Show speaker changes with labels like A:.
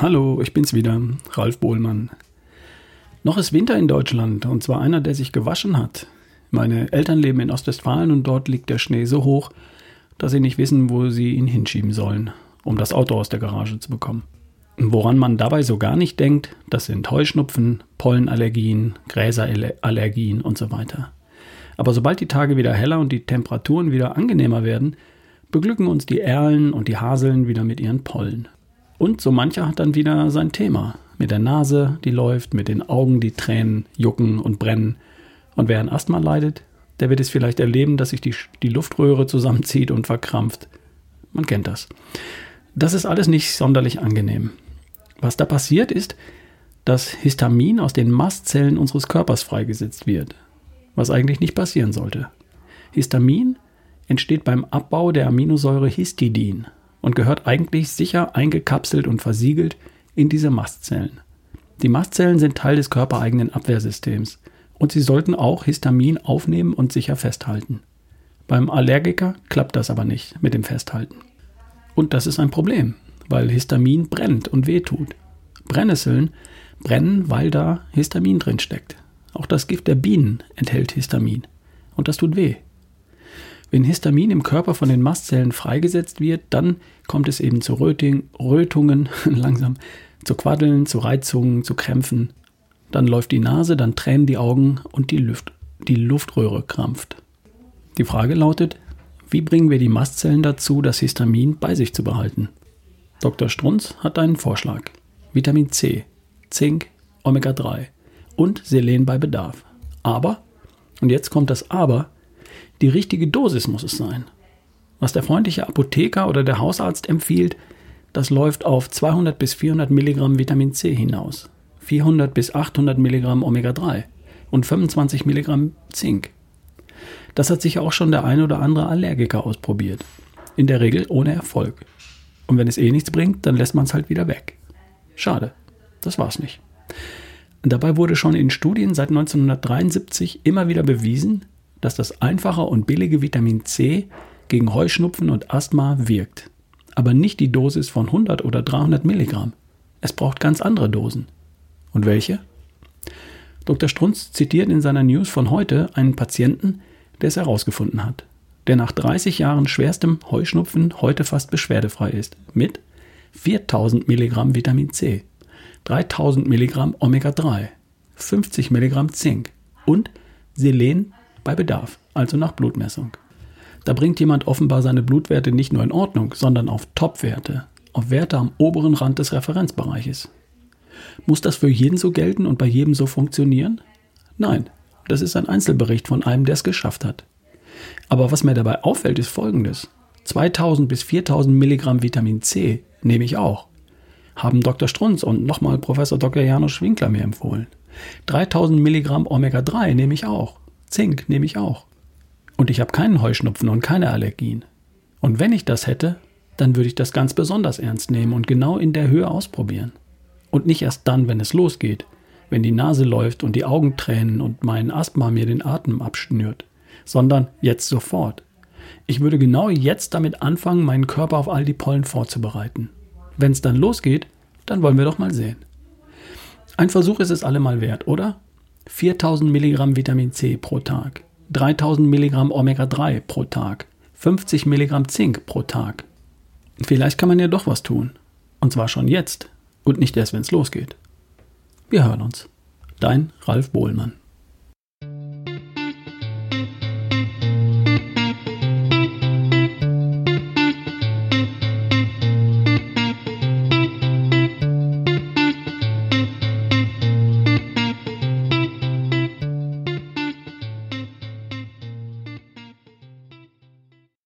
A: Hallo, ich bin's wieder, Ralf Bohlmann. Noch ist Winter in Deutschland und zwar einer, der sich gewaschen hat. Meine Eltern leben in Ostwestfalen und dort liegt der Schnee so hoch, dass sie nicht wissen, wo sie ihn hinschieben sollen, um das Auto aus der Garage zu bekommen. Woran man dabei so gar nicht denkt, das sind Heuschnupfen, Pollenallergien, Gräserallergien und so weiter. Aber sobald die Tage wieder heller und die Temperaturen wieder angenehmer werden, beglücken uns die Erlen und die Haseln wieder mit ihren Pollen. Und so mancher hat dann wieder sein Thema. Mit der Nase, die läuft, mit den Augen, die Tränen jucken und brennen. Und wer an Asthma leidet, der wird es vielleicht erleben, dass sich die, die Luftröhre zusammenzieht und verkrampft. Man kennt das. Das ist alles nicht sonderlich angenehm. Was da passiert ist, dass Histamin aus den Mastzellen unseres Körpers freigesetzt wird, was eigentlich nicht passieren sollte. Histamin entsteht beim Abbau der Aminosäure Histidin und gehört eigentlich sicher eingekapselt und versiegelt in diese Mastzellen. Die Mastzellen sind Teil des körpereigenen Abwehrsystems und sie sollten auch Histamin aufnehmen und sicher festhalten. Beim Allergiker klappt das aber nicht mit dem Festhalten. Und das ist ein Problem, weil Histamin brennt und wehtut. Brennnesseln brennen, weil da Histamin drin steckt. Auch das Gift der Bienen enthält Histamin. Und das tut weh. Wenn Histamin im Körper von den Mastzellen freigesetzt wird, dann kommt es eben zu Röting, Rötungen, langsam, zu Quaddeln, zu Reizungen, zu Krämpfen. Dann läuft die Nase, dann tränen die Augen und die, Luft, die Luftröhre krampft. Die Frage lautet, wie bringen wir die Mastzellen dazu, das Histamin bei sich zu behalten? Dr. Strunz hat einen Vorschlag. Vitamin C, Zink, Omega-3 und Selen bei Bedarf. Aber, und jetzt kommt das Aber, die richtige Dosis muss es sein. Was der freundliche Apotheker oder der Hausarzt empfiehlt, das läuft auf 200 bis 400 Milligramm Vitamin C hinaus, 400 bis 800 Milligramm Omega-3 und 25 Milligramm Zink. Das hat sich auch schon der ein oder andere Allergiker ausprobiert. In der Regel ohne Erfolg. Und wenn es eh nichts bringt, dann lässt man es halt wieder weg. Schade, das war's nicht. Dabei wurde schon in Studien seit 1973 immer wieder bewiesen, dass das einfache und billige Vitamin C gegen Heuschnupfen und Asthma wirkt. Aber nicht die Dosis von 100 oder 300 Milligramm. Es braucht ganz andere Dosen. Und welche? Dr. Strunz zitiert in seiner News von heute einen Patienten, der es herausgefunden hat, der nach 30 Jahren schwerstem Heuschnupfen heute fast beschwerdefrei ist, mit 4000 Milligramm Vitamin C, 3000 Milligramm Omega-3, 50 Milligramm Zink und Selen bei Bedarf, also nach Blutmessung. Da bringt jemand offenbar seine Blutwerte nicht nur in Ordnung, sondern auf Topwerte, auf Werte am oberen Rand des Referenzbereiches. Muss das für jeden so gelten und bei jedem so funktionieren? Nein, das ist ein Einzelbericht von einem, der es geschafft hat. Aber was mir dabei auffällt, ist folgendes. 2000 bis 4000 Milligramm Vitamin C nehme ich auch. Haben Dr. Strunz und nochmal Professor Dr. Janusz Winkler mir empfohlen. 3000 Milligramm Omega-3 nehme ich auch. Zink nehme ich auch. Und ich habe keinen Heuschnupfen und keine Allergien. Und wenn ich das hätte, dann würde ich das ganz besonders ernst nehmen und genau in der Höhe ausprobieren. Und nicht erst dann, wenn es losgeht, wenn die Nase läuft und die Augen tränen und mein Asthma mir den Atem abschnürt, sondern jetzt sofort. Ich würde genau jetzt damit anfangen, meinen Körper auf all die Pollen vorzubereiten. Wenn es dann losgeht, dann wollen wir doch mal sehen. Ein Versuch ist es allemal wert, oder? 4000 Milligramm Vitamin C pro Tag, 3000 Milligramm Omega-3 pro Tag, 50 Milligramm Zink pro Tag. Vielleicht kann man ja doch was tun. Und zwar schon jetzt und nicht erst, wenn es losgeht. Wir hören uns. Dein Ralf Bohlmann.